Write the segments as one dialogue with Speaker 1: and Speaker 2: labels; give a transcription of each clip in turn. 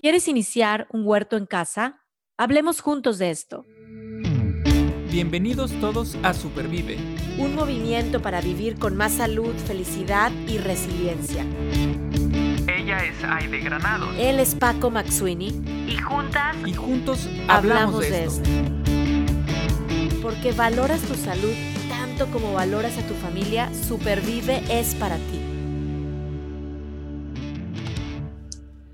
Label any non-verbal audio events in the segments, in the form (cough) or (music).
Speaker 1: ¿Quieres iniciar un huerto en casa? Hablemos juntos de esto.
Speaker 2: Bienvenidos todos a Supervive.
Speaker 1: Un movimiento para vivir con más salud, felicidad y resiliencia.
Speaker 2: Ella es Aide Granado.
Speaker 1: Él es Paco Maxuini.
Speaker 2: Y juntas. Y juntos hablamos, de, esto.
Speaker 1: Porque valoras tu salud tanto como valoras a tu familia, Supervive es para ti.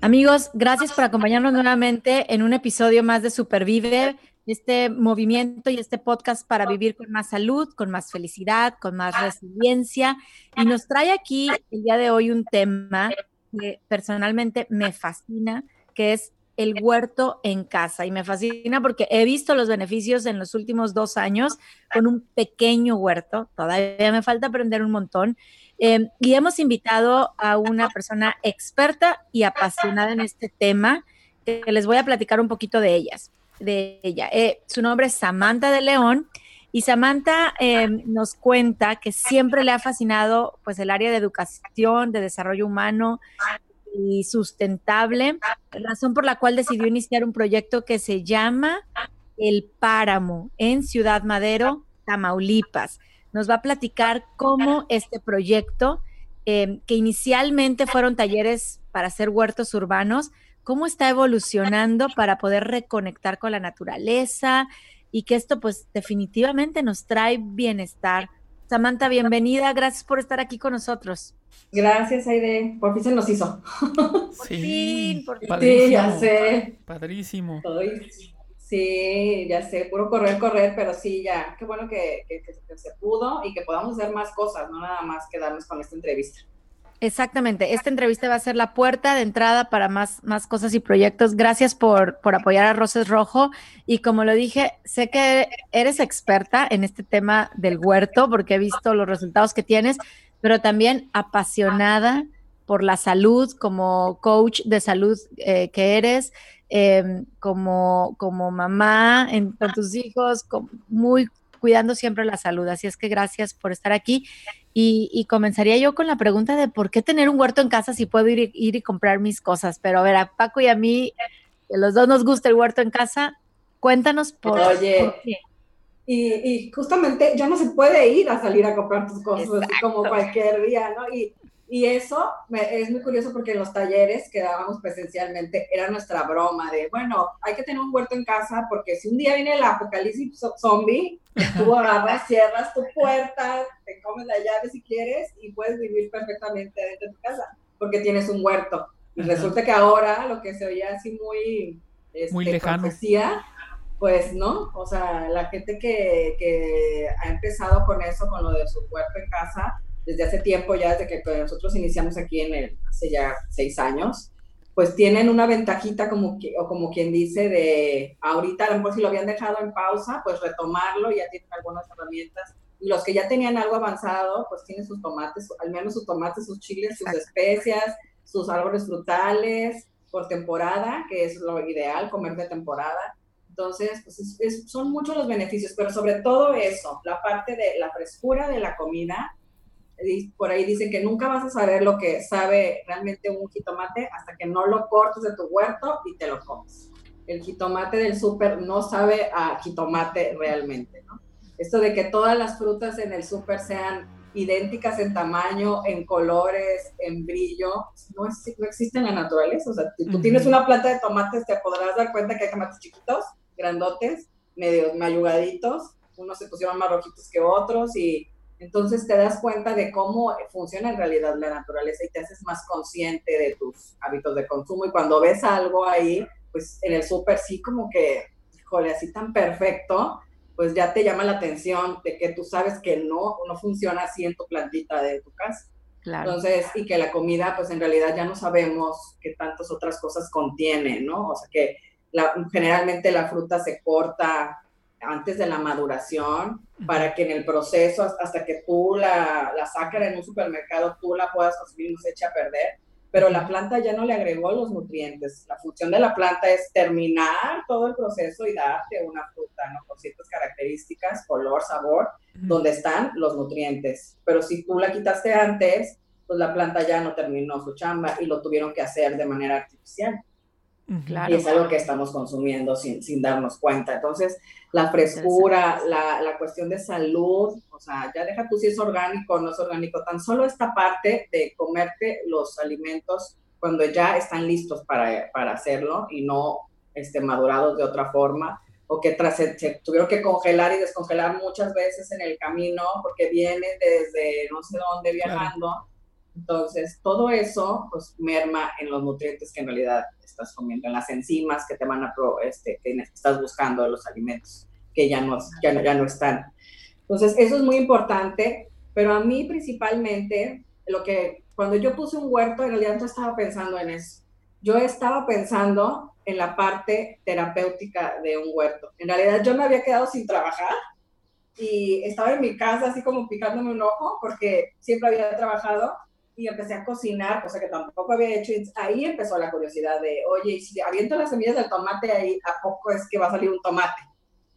Speaker 1: Amigos, gracias por acompañarnos nuevamente en un episodio más de Supervive, este movimiento y este podcast para vivir con más salud, con más felicidad, con más resiliencia. Y nos trae aquí el día de hoy un tema que personalmente me fascina, que es el huerto en casa. Y me fascina porque he visto los beneficios en los últimos dos años con un pequeño huerto. Todavía me falta aprender un montón. Em, y hemos invitado a una persona experta y apasionada en este tema, que les voy a platicar un poquito de ellas, de ella. Eh, su nombre es Samantha de León. Y Samantha em, nos cuenta que siempre le ha fascinado pues el área de educación, de desarrollo humano y sustentable, razón por la cual decidió iniciar un proyecto que se llama El Páramo en Ciudad Madero, Tamaulipas nos va a platicar cómo este proyecto, em, que inicialmente fueron talleres para hacer huertos urbanos, cómo está evolucionando para poder reconectar con la naturaleza y que esto pues definitivamente nos trae bienestar. Samantha, bienvenida, gracias por estar aquí con nosotros.
Speaker 3: Gracias, Aide, por fin se nos hizo.
Speaker 1: Por fin, por fin.
Speaker 3: Sí, ya sé.
Speaker 2: Padrísimo.
Speaker 3: Sí, ya sé, puro correr, correr, pero sí, ya, qué bueno que, se pudo y que podamos hacer más cosas, no nada más quedarnos con esta entrevista.
Speaker 1: Exactamente, esta entrevista va a ser la puerta de entrada para más, más cosas y proyectos. Gracias por, por apoyar a Roses Rojo y como lo dije, sé que eres experta en este tema del huerto porque he visto los resultados que tienes, pero también apasionada por la salud como coach de salud eh, que eres Em, como, como mamá con tus hijos, muy cuidando siempre la salud. Así es que gracias por estar aquí. Y, comenzaría yo con la pregunta de por qué tener un huerto en casa si puedo ir, ir y comprar mis cosas. Pero a ver, a Paco y a mí, que los dos nos gusta el huerto en casa, cuéntanos por,
Speaker 3: Oye, qué. Y, justamente ya no se puede ir a salir a comprar tus cosas así como cualquier día, ¿no? Y, y eso es muy curioso porque en los talleres que dábamos presencialmente era nuestra broma de, bueno, hay que tener un huerto en casa porque si un día viene el apocalipsis zombie, tú (laughs) agarras, cierras tu puerta, te comes la llave si quieres y puedes vivir perfectamente dentro de tu casa porque tienes un huerto. Y resulta que ahora lo que se oía así muy,
Speaker 2: este, muy lejano.
Speaker 3: pues no, o sea, la gente que, que ha empezado con eso, con lo de su huerto en casa, desde hace tiempo, ya desde que nosotros iniciamos aquí en el, hace ya seis años, pues tienen una ventajita como, que, o como quien dice de ahorita, a lo mejor si lo habían dejado en pausa, pues retomarlo, ya tienen algunas herramientas. Y los que ya tenían algo avanzado, pues tienen sus tomates, al menos sus tomates, sus chiles, sus especias, sus árboles frutales por temporada, que es lo ideal, comer de temporada. Entonces, pues son muchos los beneficios, pero sobre todo eso, la parte de la frescura de la comida, por ahí dicen que nunca vas a saber lo que sabe realmente un jitomate hasta que no lo cortes de tu huerto y te lo comes. El jitomate del súper no sabe a jitomate realmente, ¿no? Esto de que todas las frutas en el súper sean idénticas en tamaño, en colores, en brillo, no, no existe en la naturaleza. O sea, si tú tienes una planta de tomates, te podrás dar cuenta que hay tomates chiquitos, grandotes, medio mayugaditos, unos se pusieron más rojitos que otros y entonces te das cuenta de cómo funciona en realidad la naturaleza y te haces más consciente de tus hábitos de consumo. Y cuando ves algo ahí, pues en el súper sí como que, híjole, así tan perfecto, pues ya te llama la atención de que tú sabes que no, no funciona así en tu plantita de tu casa. Claro. Entonces, y que la comida, pues en realidad ya no sabemos qué tantas otras cosas contiene, ¿no? O sea que la, generalmente la fruta se corta antes de la maduración para que en el proceso, hasta que tú la, la saques en un supermercado, tú la puedas consumir y no se eche a perder. Pero la planta ya no le agregó los nutrientes. La función de la planta es terminar todo el proceso y darte una fruta, ¿no? Con ciertas características, color, sabor, donde están los nutrientes. Pero si tú la quitaste antes, pues la planta ya no terminó su chamba y lo tuvieron que hacer de manera artificial. Y es algo que estamos consumiendo sin, sin darnos cuenta. Entonces, la frescura, la, la, cuestión de salud, o sea, ya deja tú si es orgánico o no es orgánico, tan solo esta parte de comerte los alimentos cuando ya están listos para, para hacerlo y no este, madurados de otra forma, o que tras, se, tuvieron que congelar y descongelar muchas veces en el camino porque vienen desde no sé dónde viajando. Entonces, todo eso pues merma en los nutrientes que en realidad estás comiendo, en las enzimas que te van a, este, que estás buscando de los alimentos, que ya no, ya no, ya no están. Entonces, eso es muy importante, pero a mí principalmente, lo que, cuando yo puse un huerto, en realidad no estaba pensando en eso. Yo estaba pensando en la parte terapéutica de un huerto. En realidad yo me había quedado sin trabajar y estaba en mi casa así como picándome un ojo porque siempre había trabajado y empecé a cocinar, cosa que tampoco había hecho. Y ahí empezó la curiosidad de, oye, si aviento las semillas del tomate ahí, ¿a poco es que va a salir un tomate?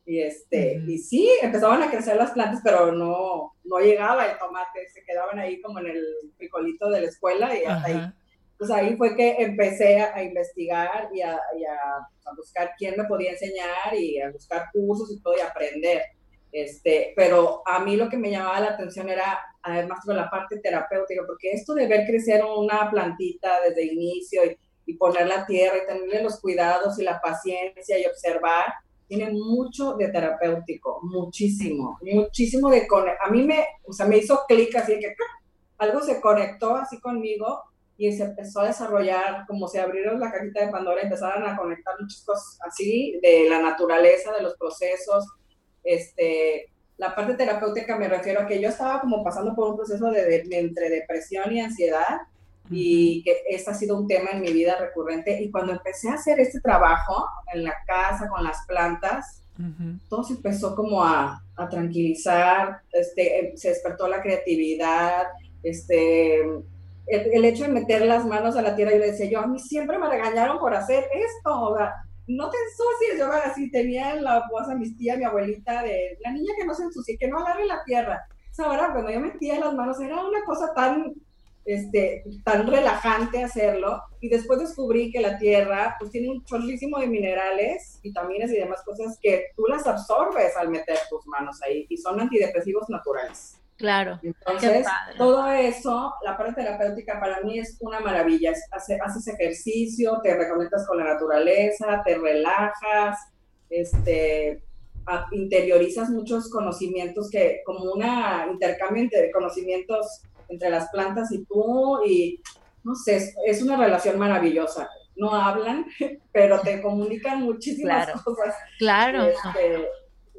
Speaker 3: Y, este, y sí, empezaban a crecer las plantas, pero no, no llegaba el tomate, se quedaban ahí como en el frijolito de la escuela y hasta ahí. Pues ahí fue que empecé a, investigar y, a, a, buscar quién me podía enseñar y a buscar cursos y todo y aprender. Este, pero a mí lo que me llamaba la atención era además con la parte terapéutica, porque esto de ver crecer una plantita desde el inicio y, y poner la tierra y tenerle los cuidados y la paciencia y observar, tiene mucho de terapéutico, muchísimo, muchísimo de... A mí me, o sea, me hizo clic así que algo se conectó así conmigo y se empezó a desarrollar, como se abrieron la cajita de Pandora, empezaron a conectar muchas cosas así, de la naturaleza, de los procesos, este, la parte terapéutica me refiero a que yo estaba como pasando por un proceso de, entre depresión y ansiedad y que este ha sido un tema en mi vida recurrente. Y cuando empecé a hacer este trabajo en la casa con las plantas, todo se empezó como a, a tranquilizar, este, se despertó la creatividad, este, el, hecho de meter las manos a la tierra, y le decía yo, a mí siempre me regañaron por hacer esto, o sea, no te ensucies, yo así tenía en la voz a mis tías, mi abuelita, de la niña que no se ensucie, que no agarre la tierra. O sea, cuando yo metía las manos era una cosa tan, este, tan relajante hacerlo, y después descubrí que la tierra pues tiene un chorrísimo de minerales, vitaminas y demás cosas que tú las absorbes al meter tus manos ahí, y son antidepresivos naturales.
Speaker 1: Claro.
Speaker 3: Entonces, todo eso, la parte terapéutica para mí es una maravilla. Haces, ejercicio, te reconectas con la naturaleza, te relajas, este, interiorizas muchos conocimientos que, como un intercambio de conocimientos entre las plantas y tú, y no sé, es, una relación maravillosa. No hablan, (laughs) pero te comunican muchísimas cosas.
Speaker 1: Claro.
Speaker 3: Este,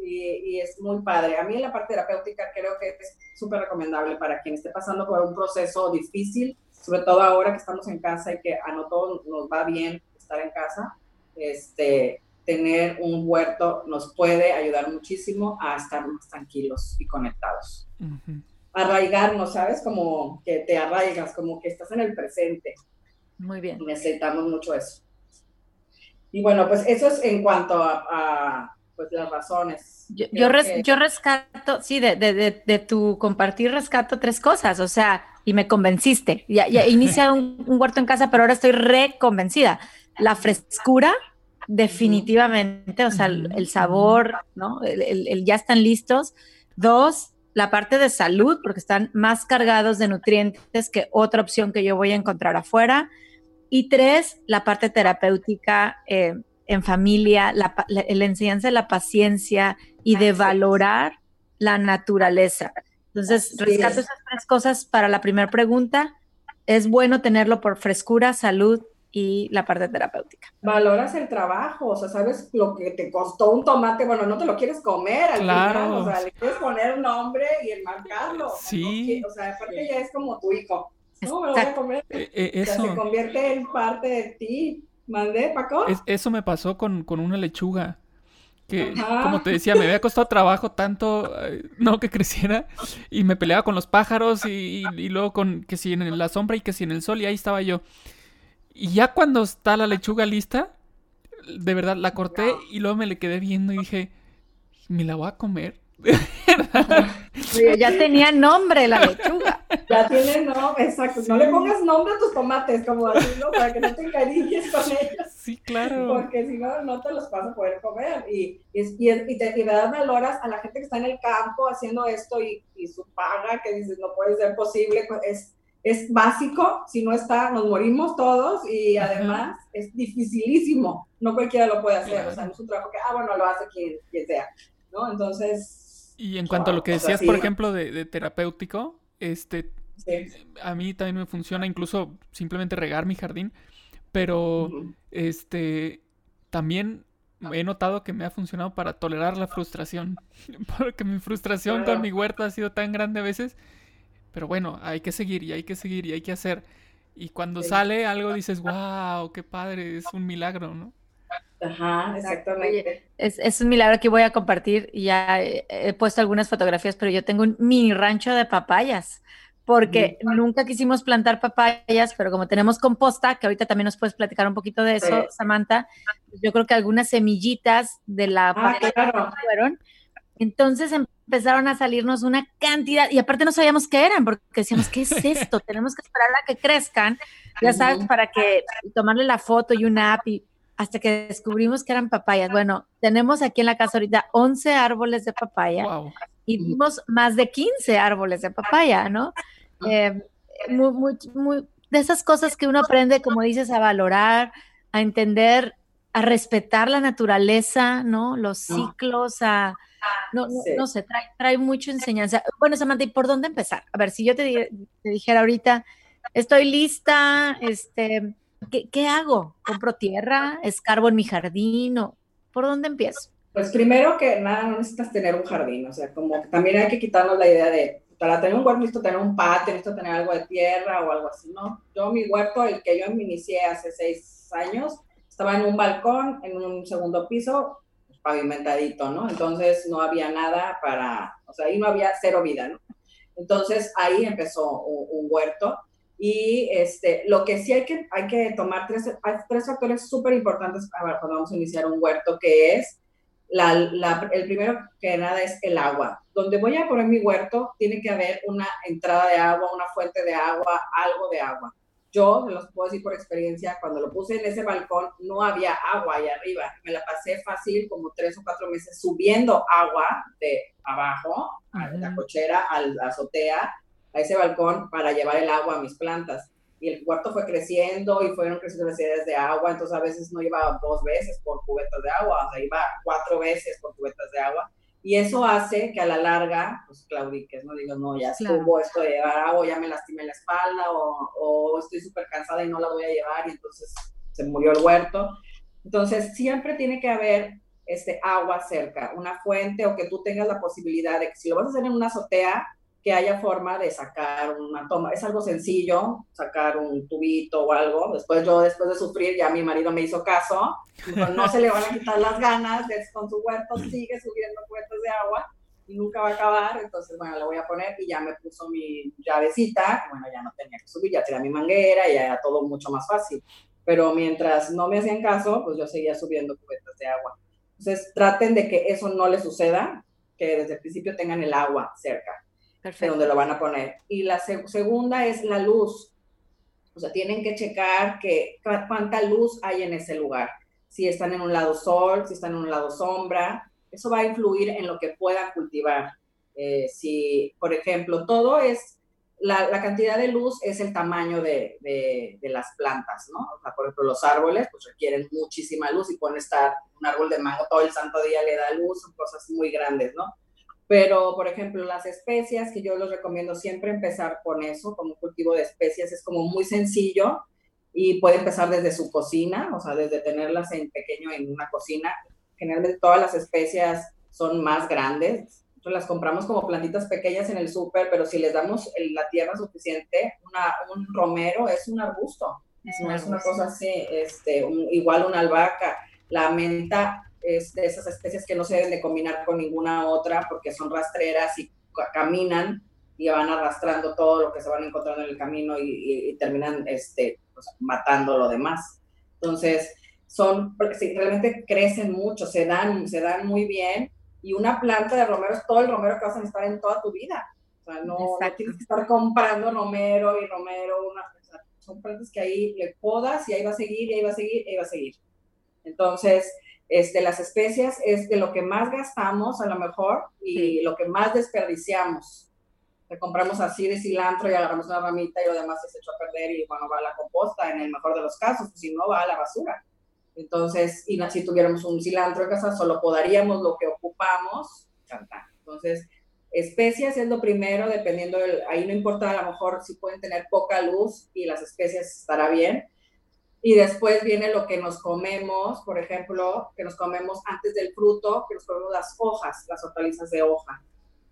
Speaker 3: y, es muy padre. A mí en la parte terapéutica creo que es súper recomendable para quien esté pasando por un proceso difícil, sobre todo ahora que estamos en casa y que a no todos nos va bien estar en casa, este, tener un huerto nos puede ayudar muchísimo a estar más tranquilos y conectados. Arraigarnos, ¿sabes? Como que te arraigas, como que estás en el presente.
Speaker 1: Muy bien.
Speaker 3: Necesitamos mucho eso. Y bueno, pues eso es en cuanto a pues las razones.
Speaker 1: Yo, yo, rescato, sí, de, de, de, tu compartir rescato tres cosas, o sea, y me convenciste. Ya, ya (laughs) inicia un, huerto en casa, pero ahora estoy reconvencida. La frescura, definitivamente, o sea, el, sabor, ¿no? El, el, ya están listos. Dos, la parte de salud, porque están más cargados de nutrientes que otra opción que yo voy a encontrar afuera. Y tres, la parte terapéutica. Eh, en familia, la, enseñanza de la paciencia y de valorar la naturaleza. Entonces, rescato esas tres cosas para la primera pregunta. Es bueno tenerlo por frescura, salud y la parte terapéutica.
Speaker 3: Valoras el trabajo, o sea, sabes lo que te costó un tomate, bueno, no te lo quieres comer al claro. o sea, le quieres poner nombre y enmarcarlo. Sí. O sea, aparte ya es como tu hijo. No, me lo voy a comer. Eh, eh, eso. se convierte en parte de ti. ¿Mandé, Paco?
Speaker 2: eso me pasó con, una lechuga. Que, como te decía, me había costado trabajo tanto, eh, no que creciera, y me peleaba con los pájaros y, luego con que si en la sombra y que si en el sol, y ahí estaba yo. Y ya cuando está la lechuga lista, de verdad la corté y luego me le quedé viendo y dije, ¿me la voy a comer? (laughs)
Speaker 1: ya tenía nombre la lechuga.
Speaker 3: Ya (laughs) tienen, no, exacto. No le pongas nombre a tus tomates, como así, ¿no? Para que no te encariñes con ellos.
Speaker 2: Sí, claro.
Speaker 3: Porque si no, no te los vas a poder comer. Y, y, y, y te, y valoras a la gente que está en el campo haciendo esto y, y su paga, que dices, no puede ser posible. Es, es básico, si no está, nos morimos todos y además es dificilísimo, no cualquiera lo puede hacer, o sea, no es un trabajo que, ah, bueno, lo hace quien, quien sea, ¿no? Entonces...
Speaker 2: Y en cuanto a lo que decías, por ejemplo, de, de, terapéutico, este, sí. a mí también me funciona incluso simplemente regar mi jardín, pero, uh -huh. este, también he notado que me ha funcionado para tolerar la frustración, (laughs) porque mi frustración claro. con mi huerta ha sido tan grande a veces pero bueno, hay que seguir y hay que seguir y hay que hacer. Y cuando sí. sale algo dices, wow, qué padre, es un milagro, ¿no?
Speaker 3: Ajá, exactamente.
Speaker 1: Es, es, un milagro que voy a compartir y ya he, he, puesto algunas fotografías, pero yo tengo un mini rancho de papayas, porque nunca quisimos plantar papayas, pero como tenemos composta, que ahorita también nos puedes platicar un poquito de eso, sí. Samantha, yo creo que algunas semillitas de la
Speaker 3: ah, papaya claro.
Speaker 1: fueron. Entonces empezaron a salirnos una cantidad, y aparte no sabíamos qué eran, porque decíamos, ¿qué es (laughs) esto? Tenemos que esperar a que crezcan, ya sabes, para que tomarle la foto y una app, y hasta que descubrimos que eran papayas. Bueno, tenemos aquí en la casa ahorita 11 árboles de papaya wow. Y vimos más de 15 árboles de papaya, ¿no? Eh, muy, muy, muy, de esas cosas que uno aprende, como dices, a valorar, a entender, a respetar la naturaleza, ¿no? Los ciclos, a no, no, no sé, trae, trae mucha enseñanza. Bueno, Samantha, ¿y por dónde empezar? A ver, si yo te, te dijera ahorita, estoy lista, este, ¿qué, ¿qué, hago? ¿Compro tierra? ¿Escarbo en mi jardín? ¿O por dónde empiezo?
Speaker 3: Pues primero que nada, no necesitas tener un jardín, o sea, como que también hay que quitarnos la idea de, para tener un huerto necesito tener un patio, necesito tener algo de tierra o algo así, ¿no? Yo mi huerto, el que yo me inicié hace seis años, estaba en un balcón, en un segundo piso, pavimentadito, ¿no? Entonces no había nada para, o sea, ahí no había cero vida, ¿no? Entonces ahí empezó un, un huerto y este, lo que sí hay que, hay que tomar tres, hay tres factores súper importantes cuando vamos a iniciar un huerto, que es la, la, el primero que nada es el agua. Donde voy a poner mi huerto tiene que haber una entrada de agua, una fuente de agua, algo de agua yo, se los puedo decir por experiencia, cuando lo puse en ese balcón no había agua ahí arriba. Me la pasé fácil como tres o cuatro meses subiendo agua de abajo, a la cochera, a la azotea, a ese balcón para llevar el agua a mis plantas. Y el cuarto fue creciendo y fueron creciendo necesidades de agua, entonces a veces no iba dos veces por cubetas de agua, o sea, iba cuatro veces por cubetas de agua y eso hace que a la larga, pues claudiques, ¿no? Digo, no, ya estuvo claro. esto de llevar agua, ya me lastimé la espalda, o, o estoy súper cansada y no la voy a llevar, y entonces se murió el huerto. Entonces, siempre tiene que haber este, agua cerca, una fuente, o que tú tengas la posibilidad de que si lo vas a hacer en una azotea, que haya forma de sacar una toma. Es algo sencillo, sacar un tubito o algo. Después yo, después de sufrir, ya mi marido me hizo caso. no se le van a quitar las ganas, de, con su huerto sigue subiendo cuentas de agua y nunca va a acabar. Entonces, bueno, le voy a poner y ya me puso mi llavecita. Bueno, ya no tenía que subir, ya tenía mi manguera ya era todo mucho más fácil. Pero mientras no me hacían caso, pues yo seguía subiendo cubetas de agua. Entonces, traten de que eso no les suceda, que desde el principio tengan el agua cerca Perfecto. donde lo van a poner. Y la seg segunda es la luz. O sea, tienen que checar que, cuánta luz hay en ese lugar. Si están en un lado sol, si están en un lado sombra. Eso va a influir en lo que puedan cultivar. Eh, si, por ejemplo, todo es, la, cantidad de luz es el tamaño de, de, de, las plantas, ¿no? O sea, por ejemplo, los árboles pues requieren muchísima luz y pueden estar, un árbol de mango todo el santo día le da luz, son cosas muy grandes, ¿no? Pero, por ejemplo, las especias, que yo les recomiendo siempre empezar con eso, como cultivo de especias, es como muy sencillo y puede empezar desde su cocina, o sea, desde tenerlas en pequeño en una cocina. Generalmente todas las especias son más grandes, entonces las compramos como plantitas pequeñas en el súper, pero si les damos la tierra suficiente, una, un romero es un arbusto, es una, es una cosa así, este, un, igual una albahaca, la menta es de esas especies que no se deben de combinar con ninguna otra porque son rastreras y caminan y van arrastrando todo lo que se van encontrando en el camino y, y, y terminan este, pues, matando lo demás. Entonces, son, sí, realmente crecen mucho, se dan, se dan muy bien y una planta de romero es todo el romero que vas a necesitar en toda tu vida. O sea, no, tienes que estar comprando romero y romero, una, son plantas que ahí le podas y ahí va a seguir, y ahí va a seguir, y ahí va a seguir. Entonces, este, las especias es de lo que más gastamos a lo mejor y lo que más desperdiciamos. Te compramos así de cilantro y agarramos una ramita y lo demás se echó a perder y bueno, va a la composta en el mejor de los casos, si no va a la basura. Entonces, y si tuviéramos un cilantro en casa, solo podaríamos lo que ocupamos. Entonces, especias es lo primero, dependiendo, del, ahí no importa a lo mejor si pueden tener poca luz y las especias estará bien. Y después viene lo que nos comemos, por ejemplo, que nos comemos antes del fruto, que nos comemos las hojas, las hortalizas de hoja,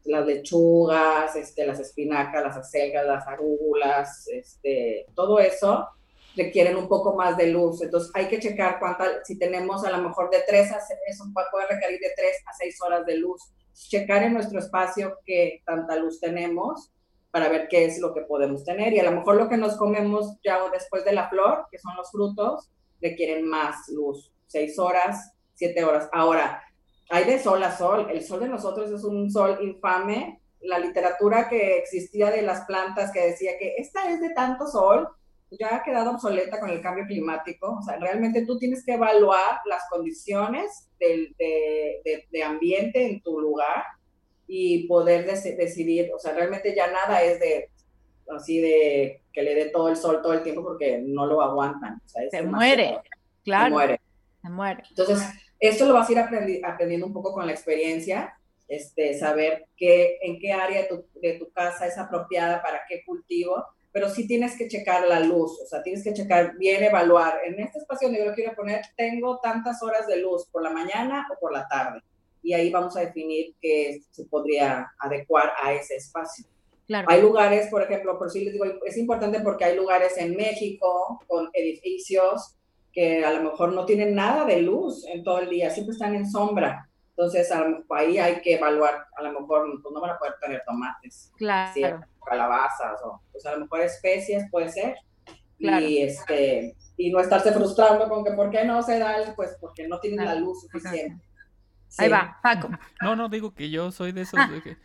Speaker 3: las lechugas, este, las espinacas, las acelgas, las arúgulas, este, todo eso requieren un poco más de luz. Entonces hay que checar cuánta, si tenemos a lo mejor de 3 a eso puede requerir de 3 a 6 horas de luz. Checar en nuestro espacio qué tanta luz tenemos para ver qué es lo que podemos tener. Y a lo mejor lo que nos comemos ya después de la flor, que son los frutos, requieren más luz. 6 horas, 7 horas. Ahora, hay de sol a sol. El sol de nosotros es un sol infame. La literatura que existía de las plantas que decía que esta es de tanto sol, ya ha quedado obsoleta con el cambio climático. O sea, realmente tú tienes que evaluar las condiciones de, de, ambiente en tu lugar y poder decidir. O sea, realmente ya nada es de así de que le dé todo el sol todo el tiempo porque no lo aguantan.
Speaker 1: se muere, claro. Se muere. Se muere.
Speaker 3: Entonces, esto lo vas a ir aprendiendo un poco con la experiencia. Este, saber qué, en qué área de tu, de tu casa es apropiada para qué cultivo pero sí tienes que checar la luz, o sea, tienes que checar bien, evaluar. En este espacio donde yo lo quiero poner, tengo tantas horas de luz por la mañana o por la tarde. Y ahí vamos a definir qué se podría adecuar a ese espacio. Claro. Hay lugares, por ejemplo, por si les digo, es importante porque hay lugares en México con edificios que a lo mejor no tienen nada de luz en todo el día, siempre están en sombra. Entonces, ahí hay que evaluar, a lo mejor pues, no van a poder tener tomates,
Speaker 1: claro.
Speaker 3: calabazas, o pues, a lo mejor especies puede ser. Y, este, y no estarse frustrando con que por qué no se da, pues porque no tienen la luz suficiente.
Speaker 1: Ahí va, Paco.
Speaker 2: No, no, digo que yo soy de esos ah. de que...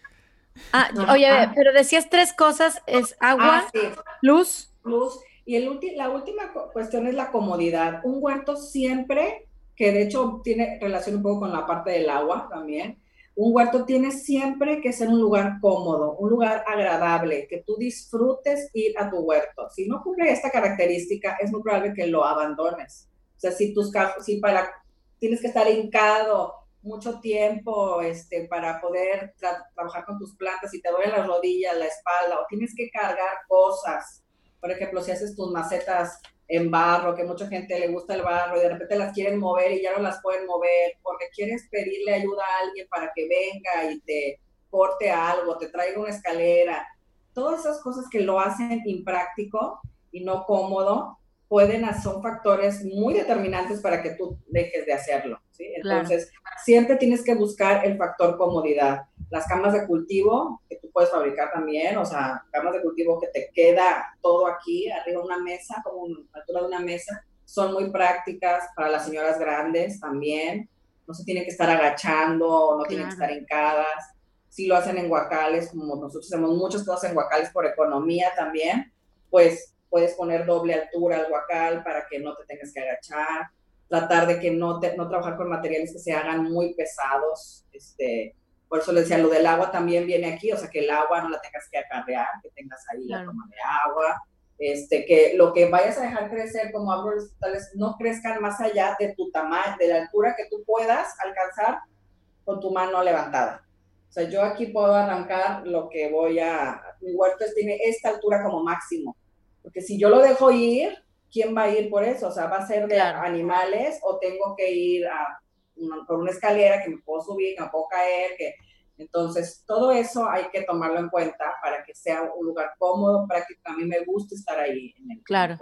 Speaker 1: Ah, oye, pero decías tres cosas, es agua, ah, luz.
Speaker 3: Luz. Y el la última cuestión es la comodidad. Un huerto siempre que de hecho tiene relación un poco con la parte del agua también. Un huerto tiene siempre que ser un lugar cómodo, un lugar agradable, que tú disfrutes ir a tu huerto. Si no cumple esta característica, es muy probable que lo abandones. O sea, si tus si para tienes que estar hincado mucho tiempo este, para poder trabajar con tus plantas y te duelen las rodillas, la espalda, o tienes que cargar cosas. Por ejemplo, si haces tus macetas en barro, que mucha gente le gusta el barro y de repente las quieren mover y ya no las pueden mover, porque quieres pedirle ayuda a alguien para que venga y te corte algo, te traiga una escalera. Todas esas cosas que lo hacen impráctico y no cómodo, pueden, son factores muy determinantes para que tú dejes de hacerlo. ¿sí? Entonces, siempre tienes que buscar el factor comodidad. Las camas de cultivo, que tú puedes fabricar también, o sea, camas de cultivo que te queda todo aquí, arriba de una mesa, como la altura de una mesa, son muy prácticas para las señoras grandes también. No se tienen que estar agachando, no tienen que estar hincadas. Si lo hacen en guacales, como nosotros hacemos muchas cosas en guacales por economía también, pues puedes poner doble altura al guacal para que no te tengas que agachar, tratar de que no, te, no trabajar con materiales que se hagan muy pesados, este, por eso le decía, lo del agua también viene aquí, o sea, que el agua no la tengas que acarrear, que tengas ahí la toma de agua, este, que lo que vayas a dejar crecer como árboles tales no crezcan más allá de tu tamaño, de la altura que tú puedas alcanzar con tu mano levantada. O sea, yo aquí puedo arrancar lo que voy a, mi huerto tiene esta altura como máximo, porque si yo lo dejo ir, ¿quién va a ir por eso? O sea, va a ser de animales o tengo que ir a por una escalera que me puedo subir, que me puedo caer, que... Entonces, todo eso hay que tomarlo en cuenta para que sea un lugar cómodo, práctico. A mí me gusta estar ahí. En el
Speaker 1: claro.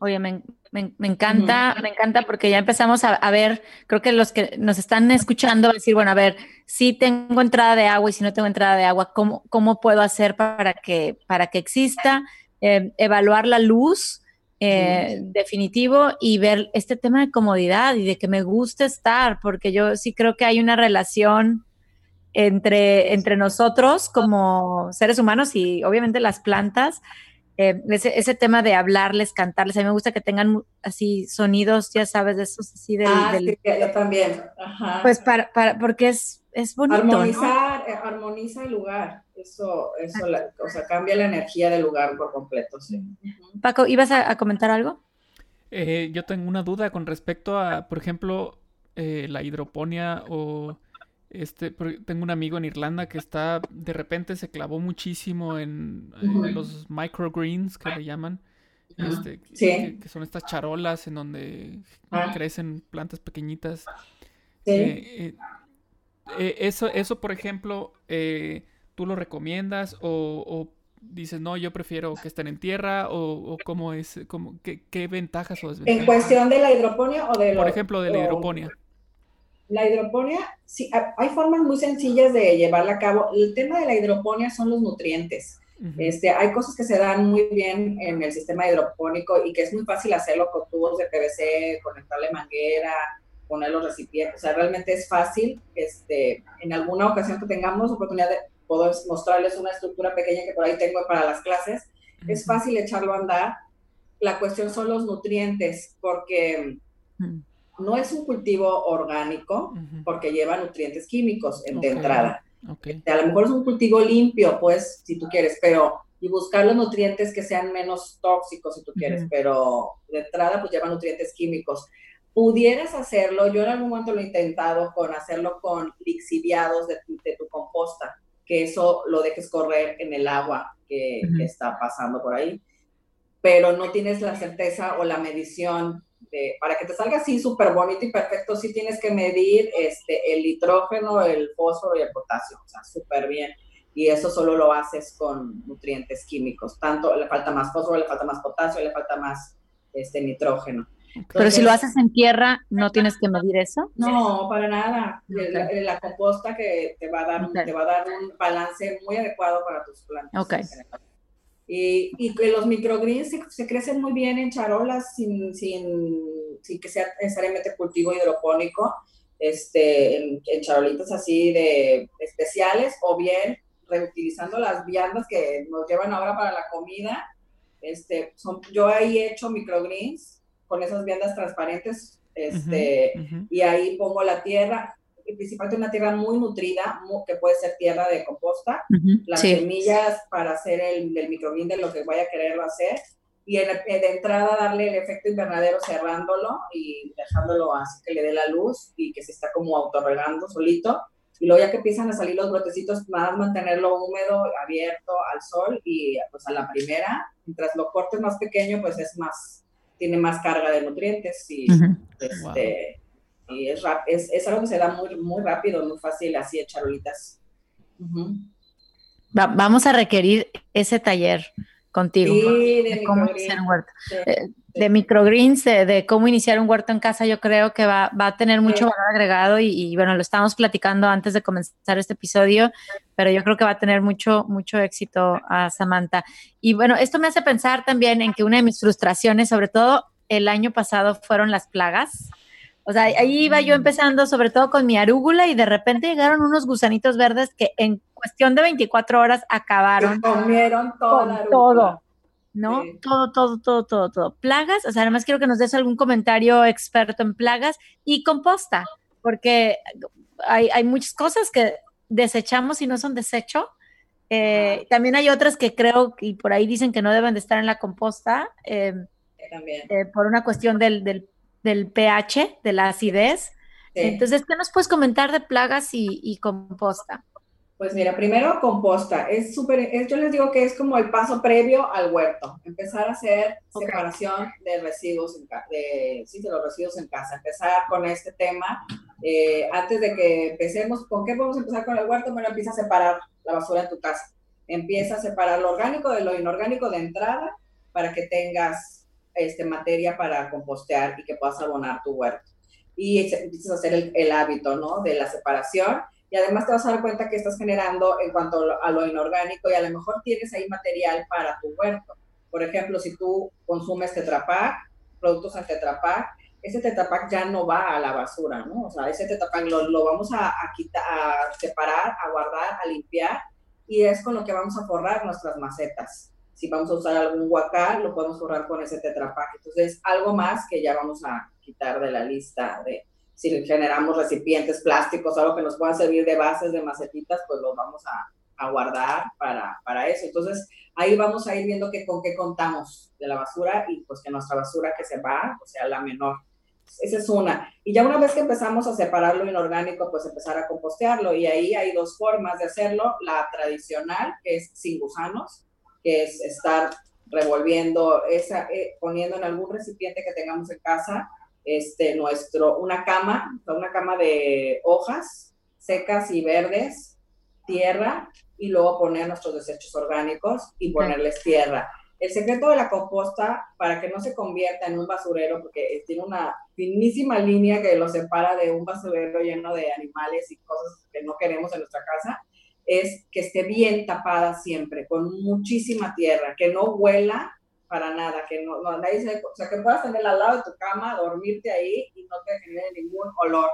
Speaker 1: Oye, me, me, me encanta, me encanta porque ya empezamos a, a, ver, creo que los que nos están escuchando decir, bueno, a ver, si tengo entrada de agua y si no tengo entrada de agua, ¿cómo, cómo puedo hacer para que, para que exista? Eh, evaluar la luz, eh, definitivo y ver este tema de comodidad y de que me gusta estar, porque yo sí creo que hay una relación entre, entre nosotros como seres humanos y obviamente las plantas. Eh, ese, tema de hablarles, cantarles, a mí me gusta que tengan así sonidos, ya sabes, de esos así del...
Speaker 3: Ah, sí, yo también.
Speaker 1: Pues para, para, porque es, es bonito.
Speaker 3: Armonizar, eh, armoniza el lugar, eso, eso o sea, cambia la energía del lugar por completo, sí.
Speaker 1: Paco, ¿ibas a, comentar algo?
Speaker 2: Eh, yo tengo una duda con respecto a, por ejemplo, la hidroponía o este, tengo un amigo en Irlanda que está, de repente se clavó muchísimo en, los microgreens que le llaman. Este, que, son estas charolas en donde ah. crecen plantas pequeñitas. Eh, eh, eh, eso, eso, por ejemplo, ¿tú lo recomiendas o, dices, no, yo prefiero que estén en tierra o, cómo es, cómo, qué, ventajas o desventajas?
Speaker 3: ¿En cuestión de la hidroponía o de
Speaker 2: Por ejemplo, de la hidroponía.
Speaker 3: La hidroponía, sí, hay formas muy sencillas de llevarla a cabo. El tema de la hidroponía son los nutrientes. este, hay cosas que se dan muy bien en el sistema hidropónico y que es muy fácil hacerlo con tubos de PVC, conectarle manguera, poner los recipientes. O sea, realmente es fácil. Este, en alguna ocasión que tengamos oportunidad de poder mostrarles una estructura pequeña que por ahí tengo para las clases, es fácil echarlo a andar. La cuestión son los nutrientes, porque no es un cultivo orgánico porque lleva nutrientes químicos en, de entrada. A lo mejor es un cultivo limpio, pues, si tú quieres, pero y buscar los nutrientes que sean menos tóxicos, si tú quieres, pero de entrada, pues lleva nutrientes químicos. Pudieras hacerlo, yo en algún momento lo he intentado con hacerlo con lixiviados de, tu composta, que eso lo dejes correr en el agua que, que está pasando por ahí, pero no tienes la certeza o la medición para que te salga así súper bonito y perfecto, sí tienes que medir este, el nitrógeno, el fósforo y el potasio, o sea, súper bien. Y eso solo lo haces con nutrientes químicos. Tanto le falta más fósforo, le falta más potasio, le falta más este, nitrógeno.
Speaker 1: Pero si lo haces en tierra, ¿no tienes que medir eso?
Speaker 3: No, para nada. La, composta que te va a dar, te va a dar un balance muy adecuado para tus plantas.
Speaker 1: Okay.
Speaker 3: Y, y que los microgreens se, crecen muy bien en charolas sin, sin, sin, que sea necesariamente cultivo hidropónico, este, en, charolitas así de especiales o bien reutilizando las viandas que nos llevan ahora para la comida. Este, son, yo ahí he hecho microgreens con esas viandas transparentes este, y ahí pongo la tierra principalmente una tierra muy nutrida, que puede ser tierra de composta, las semillas para hacer el, el de lo que vaya a quererlo hacer, y en, de entrada darle el efecto invernadero cerrándolo y dejándolo así que le dé la luz y que se está como autorregando solito. Y luego ya que empiezan a salir los brotecitos, más mantenerlo húmedo, abierto al sol y pues a la primera, mientras lo cortes más pequeño, pues es más, tiene más carga de nutrientes y este, y es, es, es, algo que se da muy, muy rápido, muy fácil, así de charolitas.
Speaker 1: vamos a requerir ese taller contigo.
Speaker 3: Sí, de, cómo
Speaker 1: iniciar un huerto. Eh, de microgreens, de, cómo iniciar un huerto en casa, yo creo que va, va a tener mucho valor agregado y, bueno, lo estábamos platicando antes de comenzar este episodio, pero yo creo que va a tener mucho, mucho éxito a Samantha. Y bueno, esto me hace pensar también en que una de mis frustraciones, sobre todo el año pasado, fueron las plagas. O sea, ahí iba yo empezando sobre todo con mi arúgula y de repente llegaron unos gusanitos verdes que en cuestión de 24 horas acabaron.
Speaker 3: comieron
Speaker 1: todo. todo. ¿no? Todo, todo, todo, todo, todo. Plagas, o sea, además quiero que nos des algún comentario experto en plagas y composta, porque hay, muchas cosas que desechamos y no son desecho. Eh, también hay otras que creo, y por ahí dicen que no deben de estar en la composta, eh, eh, por una cuestión del, del del pH, de la acidez. Entonces, ¿qué nos puedes comentar de plagas y, composta?
Speaker 3: Pues mira, primero composta. Es súper, yo les digo que es como el paso previo al huerto. Empezar a hacer separación de residuos, en, de, sí, de los residuos en casa. Empezar con este tema. Eh, antes de que empecemos, ¿con qué podemos empezar con el huerto? Bueno, empieza a separar la basura en tu casa. Empieza a separar lo orgánico de lo inorgánico de entrada para que tengas este, materia para compostear y que puedas abonar tu huerto. Y empiezas a hacer el, hábito, ¿no? De la separación y además te vas a dar cuenta que estás generando en cuanto a lo inorgánico y a lo mejor tienes ahí material para tu huerto. Por ejemplo, si tú consumes Tetra productos en Tetra ese tetrapack ya no va a la basura, ¿no? O sea, ese tetrapack lo, vamos a, quitar, a separar, a guardar, a limpiar, y es con lo que vamos a forrar nuestras macetas. Si vamos a usar algún guacal, lo podemos forrar con ese tetrapack. Entonces, algo más que ya vamos a quitar de la lista de si generamos recipientes plásticos, algo que nos pueda servir de bases de macetitas, pues lo vamos a, a guardar para, para, eso. Entonces, ahí vamos a ir viendo que, con qué contamos de la basura y pues que nuestra basura que se va, o sea, la menor. Esa es una. Y ya una vez que empezamos a separar lo inorgánico, pues empezar a compostearlo. Y ahí hay dos formas de hacerlo. La tradicional, que es sin gusanos, que es estar revolviendo, esa, eh, poniendo en algún recipiente que tengamos en casa, este, nuestro, una cama, una cama de hojas secas y verdes, tierra, y luego poner nuestros desechos orgánicos y ponerles tierra. El secreto de la composta, para que no se convierta en un basurero, porque tiene una finísima línea que lo separa de un basurero lleno de animales y cosas que no queremos en nuestra casa, es que esté bien tapada siempre, con muchísima tierra, que no huela para nada, que no, no nadie se, o sea, que puedas tenerla al lado de tu cama, dormirte ahí y no te genere ningún olor.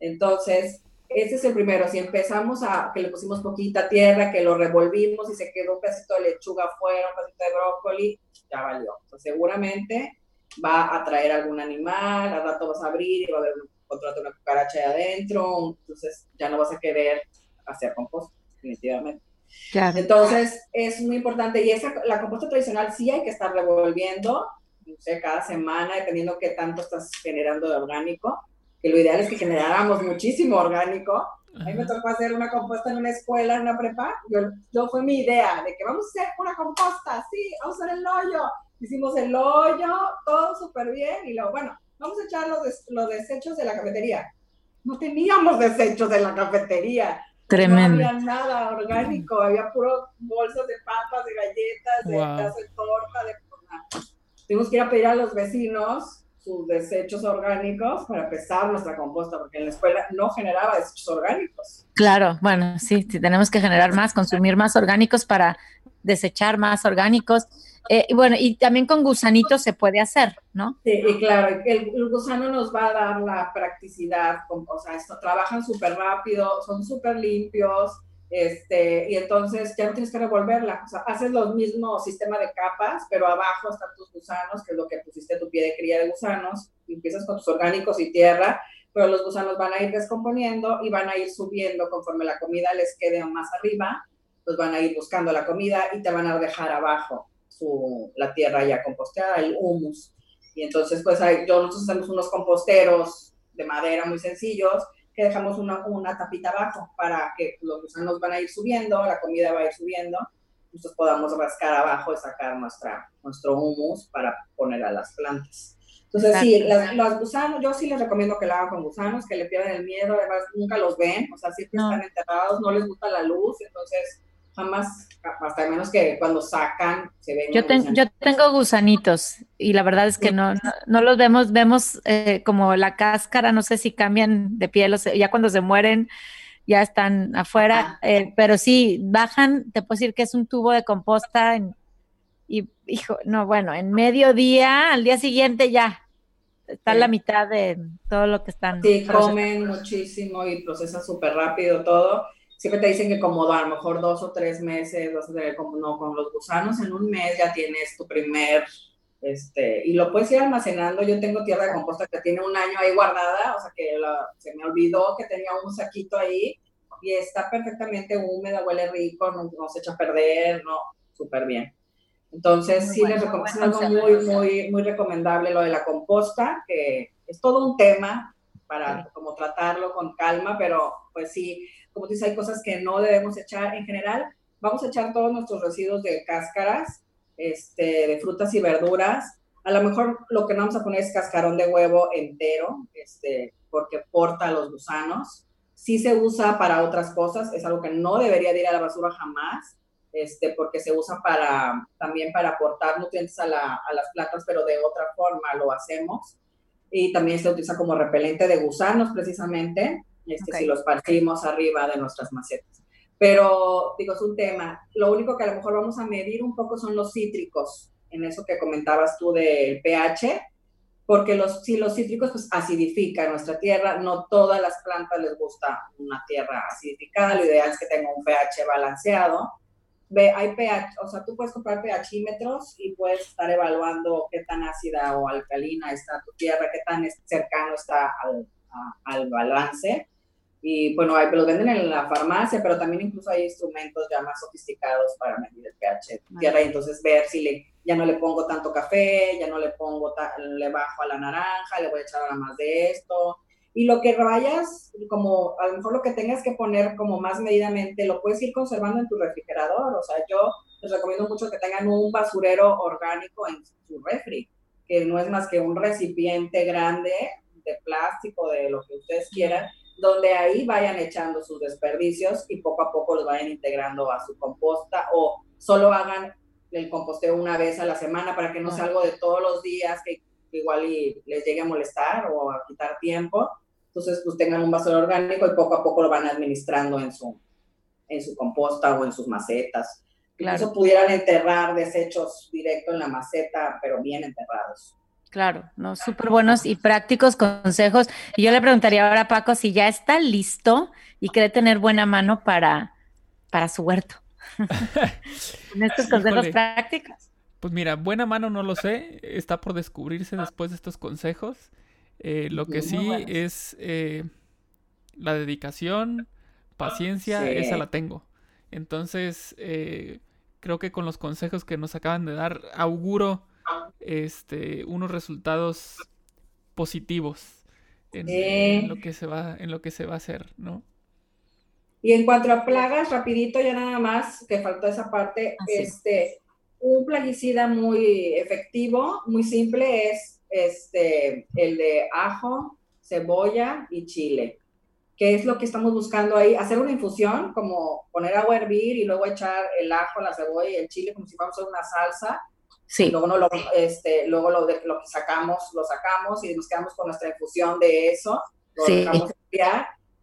Speaker 3: Entonces, ese es el primero. Si empezamos a que le pusimos poquita tierra, que lo revolvimos y se quedó un pedacito de lechuga afuera, un pedacito de brócoli, ya valió. seguramente va a traer algún animal, al rato vas a abrir y va a haber encontrarte una cucaracha ahí adentro, entonces ya no vas a querer hacer composta, definitivamente. Entonces es muy importante y esa, la composta tradicional sí hay que estar revolviendo, no sé, cada semana, dependiendo qué tanto estás generando de orgánico que lo ideal es que generáramos muchísimo orgánico. A mí me tocó hacer una composta en una escuela, en una prepa. Yo, yo fue mi idea de que vamos a hacer una composta, sí, vamos a hacer el hoyo. Hicimos el hoyo, todo súper bien. Y luego, bueno, vamos a echar los, los desechos de la cafetería. No teníamos desechos de la cafetería.
Speaker 1: Tremendo.
Speaker 3: No había nada orgánico, había puro bolsas de papas, de galletas, de, de torta, de... Tuvimos que ir a pedir a los vecinos sus desechos orgánicos para pesar nuestra composta, porque en la escuela no generaba desechos orgánicos.
Speaker 1: Claro, bueno, sí, sí tenemos que generar más, consumir más orgánicos para desechar más orgánicos. Eh, y bueno, y también con gusanitos se puede hacer, ¿no?
Speaker 3: Sí, claro, el, el gusano nos va a dar la practicidad, o sea, esto, trabajan súper rápido, son súper limpios, este, y entonces ya no tienes que revolverla, haces los mismos sistema de capas, pero abajo están tus gusanos, que es lo que pusiste tu pie de cría de gusanos, y empiezas con tus orgánicos y tierra, pero los gusanos van a ir descomponiendo y van a ir subiendo conforme la comida les quede más arriba, pues van a ir buscando la comida y te van a dejar abajo su, la tierra ya composteada, el humus. Y entonces, pues hay, yo, nosotros hacemos unos composteros de madera muy sencillos, que dejamos una, una tapita abajo para que los gusanos van a ir subiendo, la comida va a ir subiendo, nosotros podamos rascar abajo y sacar nuestra, nuestro humus para poner a las plantas. Entonces, sí, los gusanos, yo sí les recomiendo que lo hagan con gusanos, que le pierdan el miedo, además nunca los ven, o sea, siempre están enterrados, no les gusta la luz, entonces jamás, hasta menos que cuando sacan se ven.
Speaker 1: Yo, yo tengo gusanitos y la verdad es que no, no, los vemos, vemos eh, como la cáscara, no sé si cambian de piel, o ya cuando se mueren ya están afuera, eh, pero sí, bajan, te puedo decir que es un tubo de composta y, hijo, no, bueno, en mediodía, al día siguiente ya, está la mitad de todo lo que están.
Speaker 3: Sí, comen muchísimo y procesan súper rápido todo siempre te dicen que como a lo mejor dos o tres meses, vas a tener como no, con los gusanos en un mes ya tienes tu primer, este, y lo puedes ir almacenando. Yo tengo tierra de composta que tiene un año ahí guardada, o sea que se me olvidó que tenía un saquito ahí y está perfectamente húmeda, huele rico, no, se echa a perder, no, súper bien. Entonces, sí, les recomiendo, es algo muy, muy, muy recomendable lo de la composta, que es todo un tema para como tratarlo con calma, pero pues sí, como dices, hay cosas que no debemos echar en general. Vamos a echar todos nuestros residuos de cáscaras, este, de frutas y verduras. A lo mejor lo que no vamos a poner es cascarón de huevo entero, este, porque porta los gusanos. Sí se usa para otras cosas, es algo que no debería de ir a la basura jamás, este, porque se usa para, también para aportar nutrientes a, la, a las plantas, pero de otra forma lo hacemos. Y también se utiliza como repelente de gusanos, precisamente este, si los partimos arriba de nuestras macetas. Pero digo, es un tema. Lo único que a lo mejor vamos a medir un poco son los cítricos, en eso que comentabas tú del pH. porque los, si los cítricos pues acidifican nuestra tierra, no todas las plantas les gusta una tierra acidificada, lo ideal es que tenga un pH balanceado. Ve, hay pH, o sea, tú puedes comprar pHímetros y puedes estar evaluando qué tan ácida o alcalina está tu tierra, qué tan cercano está al, al balance. Y bueno, hay, los venden en la farmacia, pero también incluso hay instrumentos ya más sofisticados para medir el pH de tierra y entonces ver si le, ya no le pongo tanto café, ya no le pongo, le bajo a la naranja, le voy a echar ahora más de esto. Y lo que vayas, como a lo mejor lo que tengas que poner como más medidamente, lo puedes ir conservando en tu refrigerador. O sea, yo les recomiendo mucho que tengan un basurero orgánico en su refri, que no es más que un recipiente grande de plástico, de lo que ustedes quieran, donde ahí vayan echando sus desperdicios y poco a poco los vayan integrando a su composta o solo hagan el composteo una vez a la semana para que no sea algo de todos los días que igual y les llegue a molestar o a quitar tiempo. Entonces, pues tengan un vaso orgánico y poco a poco lo van administrando en su, en su composta o en sus macetas. Claro. Incluso pudieran enterrar desechos directo en la maceta, pero bien enterrados.
Speaker 1: Claro, no, súper buenos y prácticos consejos. Y yo le preguntaría ahora a Paco si ya está listo y quiere tener buena mano para, para su huerto. (laughs) Con estos consejos prácticos.
Speaker 2: Pues mira, buena mano no lo sé, está por descubrirse después de estos consejos. Eh, lo que sí es eh, la dedicación, paciencia, esa la tengo. Entonces, eh, creo que con los consejos que nos acaban de dar, auguro este, unos resultados positivos en, lo que se va, en lo que se va a hacer, ¿no?
Speaker 3: Y en cuanto a plagas, rapidito ya nada más, que faltó esa parte, este, un plaguicida muy efectivo, muy simple es este, el de ajo, cebolla y chile. ¿Qué es lo que estamos buscando ahí? Hacer una infusión, como poner agua a hervir y luego echar el ajo, la cebolla y el chile como si fuéramos a hacer una salsa Sí. Luego, no lo, este, luego lo, de, lo que sacamos, lo sacamos y nos quedamos con nuestra infusión de eso, lo sí. dejamos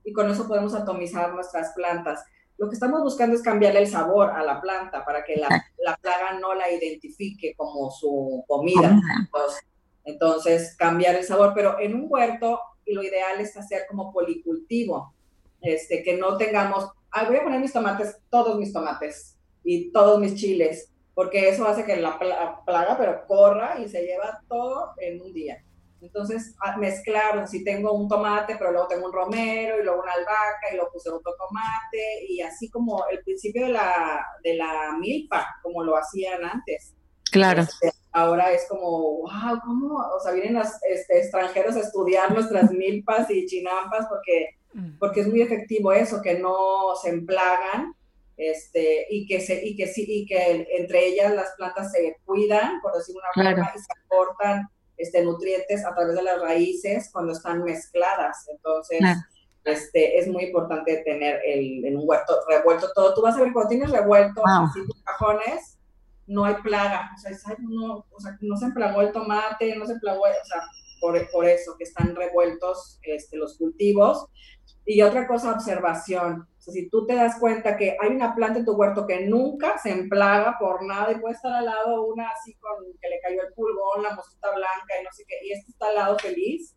Speaker 3: y con eso podemos atomizar nuestras plantas. Lo que estamos buscando es cambiarle el sabor a la planta para que la, la plaga no la identifique como su comida. Entonces, entonces, cambiar el sabor, pero en un huerto lo ideal es hacer como policultivo, este, que no tengamos, ah, voy a poner mis tomates, todos mis tomates y todos mis chiles, porque eso hace que la plaga, pero corra y se lleva todo en un día. Entonces, mezclar, si tengo un tomate, pero luego tengo un romero y luego una albahaca y luego puse otro tomate y así como el principio de la, de la milpa, como lo hacían antes.
Speaker 1: Claro.
Speaker 3: Este, ahora es como, wow, ¿cómo? O sea, vienen los este, extranjeros a estudiar nuestras (laughs) milpas y chinampas porque, mm. porque es muy efectivo eso, que no se emplagan este, y que se, y que sí, y que entre ellas las plantas se cuidan, por decir una forma, y se aportan este, nutrientes a través de las raíces cuando están mezcladas. Entonces, este, es muy importante tener el, en un huerto revuelto todo. Tú vas a ver cuando tienes revuelto así tus cajones, no hay plaga. O sea, no, o sea, no se emplagó el tomate, no se emplagó, o sea, por, por eso que están revueltos este, los cultivos. Y otra cosa, observación si tú te das cuenta que hay una planta en tu huerto que nunca se emplaga por nada y puede estar al lado una así con que le cayó el pulgón, la mosquita blanca y no sé qué, y este está al lado feliz,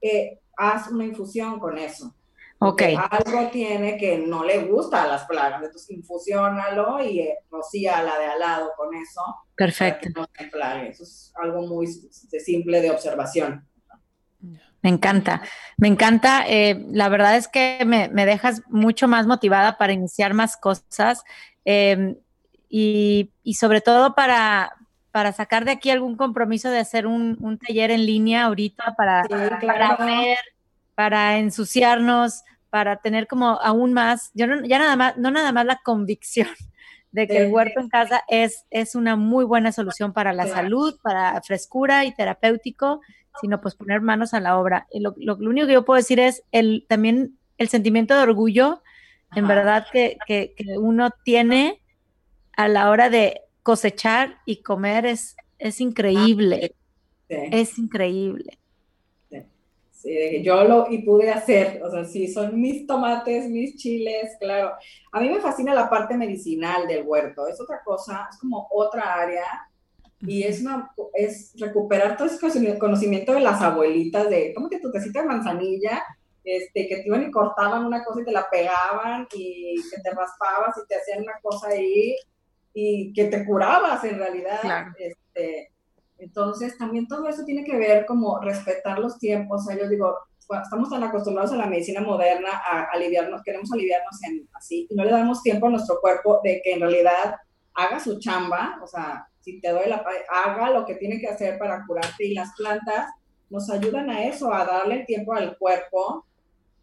Speaker 3: eh, haz una infusión con eso.
Speaker 1: Ok.
Speaker 3: Algo tiene que no le gusta a las plagas, entonces infusionalo y eh, rocía la de al lado con eso.
Speaker 1: Perfecto.
Speaker 3: no se. Eso es algo muy simple de observación.
Speaker 1: Me encanta, me encanta. Eh, la verdad es que me, dejas mucho más motivada para iniciar más cosas em, y, sobre todo para, para sacar de aquí algún compromiso de hacer un, taller en línea ahorita para, para ver, para ensuciarnos, para tener como aún más, yo no, ya nada más, no nada más la convicción (laughs) de que el huerto en casa es, es una muy buena solución para la salud, para frescura y terapéutico sino pues poner manos a la obra. Y lo, único que yo puedo decir es el, también el sentimiento de orgullo, en verdad, que, uno tiene a la hora de cosechar y comer es, es increíble. Es increíble.
Speaker 3: Sí, yo lo y pude hacer, o sea, sí, son mis tomates, mis chiles, claro. A mí me fascina la parte medicinal del huerto, es otra cosa, es como otra área Y es, una, es recuperar todo ese conocimiento de las abuelitas, de cómo que tu tecita de manzanilla, este, que te iban y cortaban una cosa y te la pegaban y que te raspabas y te hacían una cosa ahí y que te curabas en realidad. Este, entonces, también todo eso tiene que ver como respetar los tiempos. O sea, yo digo, estamos tan acostumbrados a la medicina moderna a aliviarnos, queremos aliviarnos en así, y no le damos tiempo a nuestro cuerpo de que en realidad haga su chamba, o sea, si te doy la haga lo que tiene que hacer para curarte y las plantas nos ayudan a eso, a darle el tiempo al cuerpo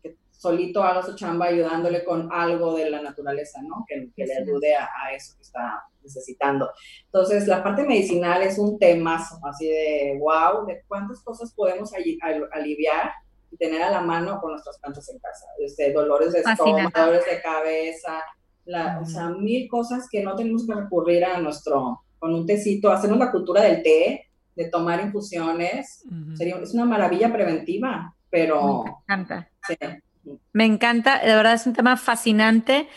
Speaker 3: que solito haga su chamba ayudándole con algo de la naturaleza, ¿no? Que, le ayude a, eso que está necesitando. Entonces, la parte medicinal es un tema así de wow, de cuántas cosas podemos aliviar y tener a la mano con nuestras plantas en casa. Desde dolores de estómago, dolores de cabeza, la, o sea, mil cosas que no tenemos que recurrir a nuestro, con un tecito, hacernos la cultura del té, de tomar infusiones, sería, es una maravilla preventiva, pero...
Speaker 1: Me encanta. Me encanta, de verdad es un tema fascinante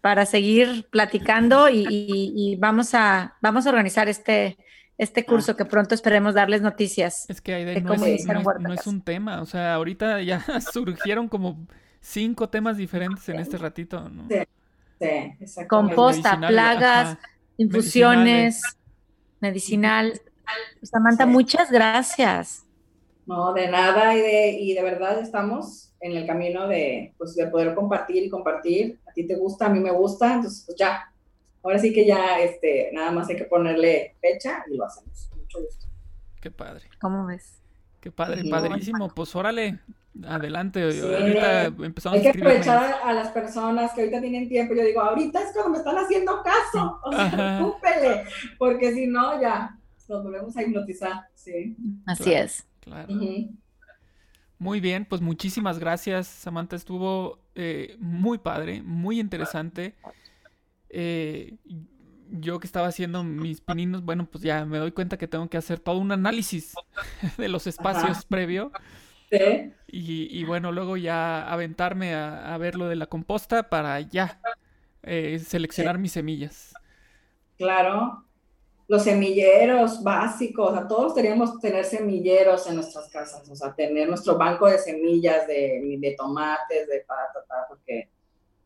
Speaker 1: para seguir platicando y, vamos, a, vamos a organizar este, este curso que pronto esperemos darles noticias.
Speaker 2: Es que de no, es, no, es, un tema, o sea, ahorita ya (laughs) surgieron como cinco temas diferentes en este ratito, ¿no?
Speaker 3: Sí. Sí,
Speaker 1: Composta, plagas, infusiones, medicinal. Samantha, muchas gracias.
Speaker 3: No, de nada y de, y de verdad estamos en el camino de, pues, de poder compartir y compartir. A ti te gusta, a mí me gusta, entonces pues ya. Ahora sí que ya este, nada más hay que ponerle fecha y lo hacemos. Mucho gusto.
Speaker 2: Qué padre.
Speaker 1: ¿Cómo ves?
Speaker 2: Qué padre, padrísimo. Pues órale, adelante. ahorita empezamos
Speaker 3: Hay que aprovechar a las personas que ahorita tienen tiempo. Yo digo, ahorita es cuando me están haciendo caso. O sea, (laughs) cúpele, porque si no, ya nos volvemos a hipnotizar. Sí.
Speaker 1: Así es.
Speaker 2: Claro. Muy bien, pues muchísimas gracias, Samantha. Estuvo eh, muy padre, muy interesante. Eh, yo que estaba haciendo mis pininos, bueno, pues ya me doy cuenta que tengo que hacer todo un análisis (laughs) de los espacios previo.
Speaker 3: Sí.
Speaker 2: Y, bueno, luego ya aventarme a, ver lo de la composta para ya eh, seleccionar mis semillas.
Speaker 3: Claro. Los semilleros básicos, a todos queríamos tener semilleros en nuestras casas, o sea, tener nuestro banco de semillas de, de tomates, de patata, porque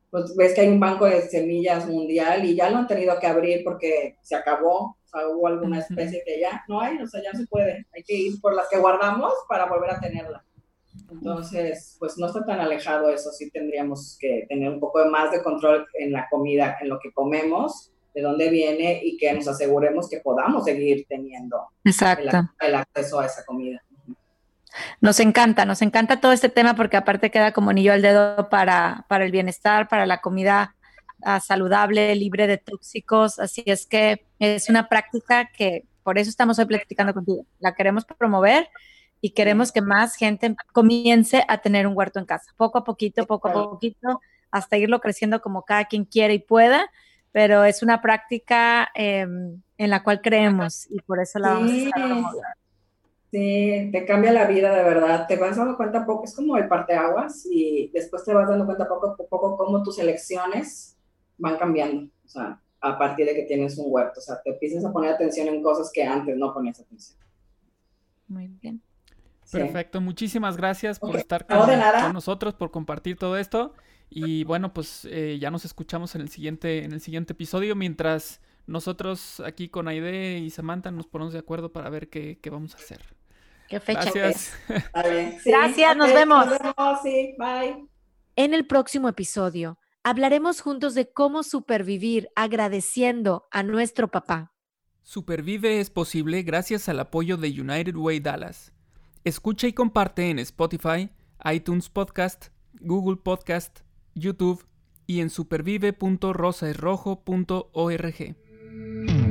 Speaker 3: pues ves que hay un banco de semillas mundial y ya lo han tenido que abrir porque se acabó, o sea, hubo alguna especie que ya no hay, o sea, ya no se puede, hay que ir por las que guardamos para volver a tenerla. Entonces, pues no está tan alejado eso, sí tendríamos que tener un poco más de control en la comida, en lo que comemos, de dónde viene y que nos aseguremos que podamos seguir teniendo el acceso a esa comida.
Speaker 1: Nos encanta, nos encanta todo este tema porque aparte queda como anillo al dedo para, para el bienestar, para la comida ah, saludable, libre de tóxicos. Así es que es una práctica que por eso estamos hoy platicando contigo. La queremos promover y queremos que más gente comience a tener un huerto en casa, poco a poquito, poco a poquito, hasta irlo creciendo como cada quien quiere y pueda, pero es una práctica em, en la cual creemos y por eso la vamos a promover.
Speaker 3: Sí, te cambia la vida de verdad. Te vas dando cuenta poco, es como el parteaguas y después te vas dando cuenta poco a poco cómo tus elecciones van cambiando. O sea, a partir de que tienes un huerto. O sea, te empiezas a poner atención en cosas que antes no ponías atención.
Speaker 1: Muy bien.
Speaker 2: Perfecto, muchísimas gracias por estar con, nosotros, por compartir todo esto. Y bueno, pues eh, ya nos escuchamos en el siguiente, en el siguiente episodio. Mientras nosotros aquí con Aide y Samantha nos ponemos de acuerdo para ver qué, qué vamos a hacer.
Speaker 1: ¿Qué fecha
Speaker 2: Gracias. (laughs)
Speaker 1: Gracias, nos vemos.
Speaker 3: Nos vemos, sí, bye.
Speaker 1: En el próximo episodio hablaremos juntos de cómo supervivir agradeciendo a nuestro papá.
Speaker 2: Supervive es posible gracias al apoyo de United Way Dallas. Escucha y comparte en Spotify, iTunes Podcast, Google Podcast, YouTube y en supervive.rosaerrojo.org.